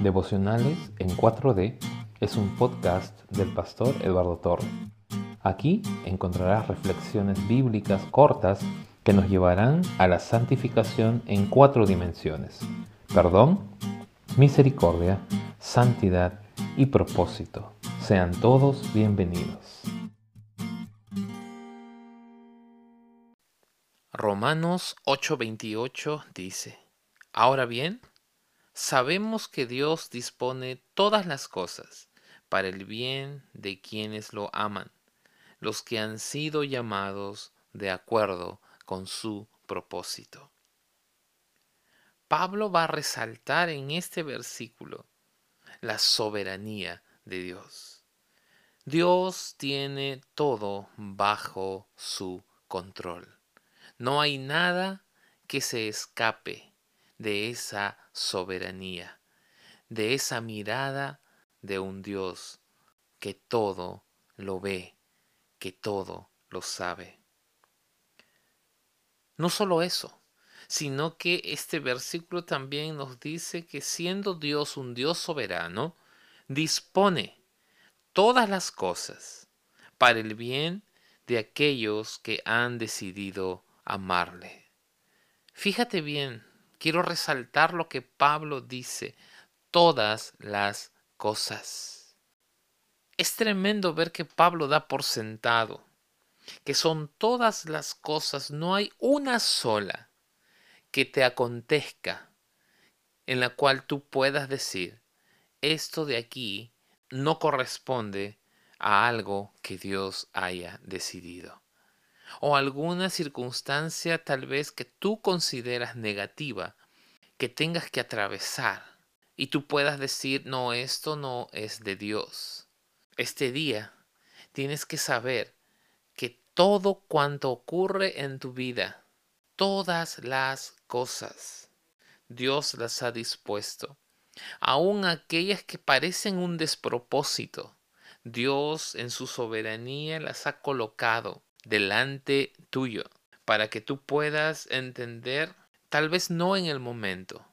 Devocionales en 4D es un podcast del pastor Eduardo Torre. Aquí encontrarás reflexiones bíblicas cortas que nos llevarán a la santificación en cuatro dimensiones. Perdón, misericordia, santidad y propósito. Sean todos bienvenidos. Romanos 8:28 dice, Ahora bien, sabemos que Dios dispone todas las cosas para el bien de quienes lo aman, los que han sido llamados de acuerdo con su propósito. Pablo va a resaltar en este versículo la soberanía de Dios. Dios tiene todo bajo su control. No hay nada que se escape de esa soberanía, de esa mirada de un Dios que todo lo ve, que todo lo sabe. No solo eso, sino que este versículo también nos dice que siendo Dios un Dios soberano, dispone todas las cosas para el bien de aquellos que han decidido amarle. Fíjate bien quiero resaltar lo que Pablo dice, todas las cosas. Es tremendo ver que Pablo da por sentado que son todas las cosas, no hay una sola que te acontezca en la cual tú puedas decir, esto de aquí no corresponde a algo que Dios haya decidido o alguna circunstancia tal vez que tú consideras negativa que tengas que atravesar y tú puedas decir, no, esto no es de Dios. Este día tienes que saber que todo cuanto ocurre en tu vida, todas las cosas, Dios las ha dispuesto. Aun aquellas que parecen un despropósito, Dios en su soberanía las ha colocado delante tuyo para que tú puedas entender, tal vez no en el momento,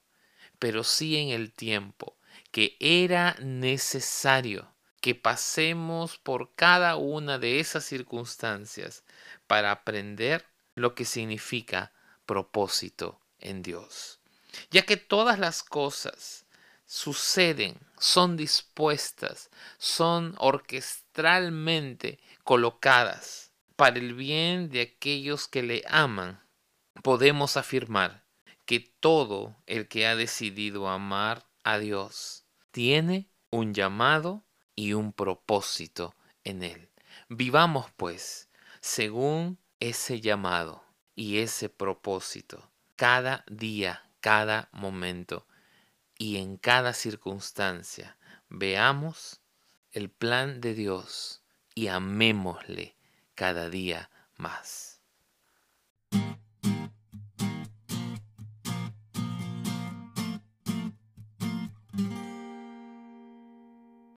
pero sí en el tiempo, que era necesario que pasemos por cada una de esas circunstancias para aprender lo que significa propósito en Dios. Ya que todas las cosas suceden, son dispuestas, son orquestralmente colocadas para el bien de aquellos que le aman, podemos afirmar que todo el que ha decidido amar a Dios tiene un llamado y un propósito en él. Vivamos pues según ese llamado y ese propósito, cada día, cada momento y en cada circunstancia. Veamos el plan de Dios y amémosle cada día más.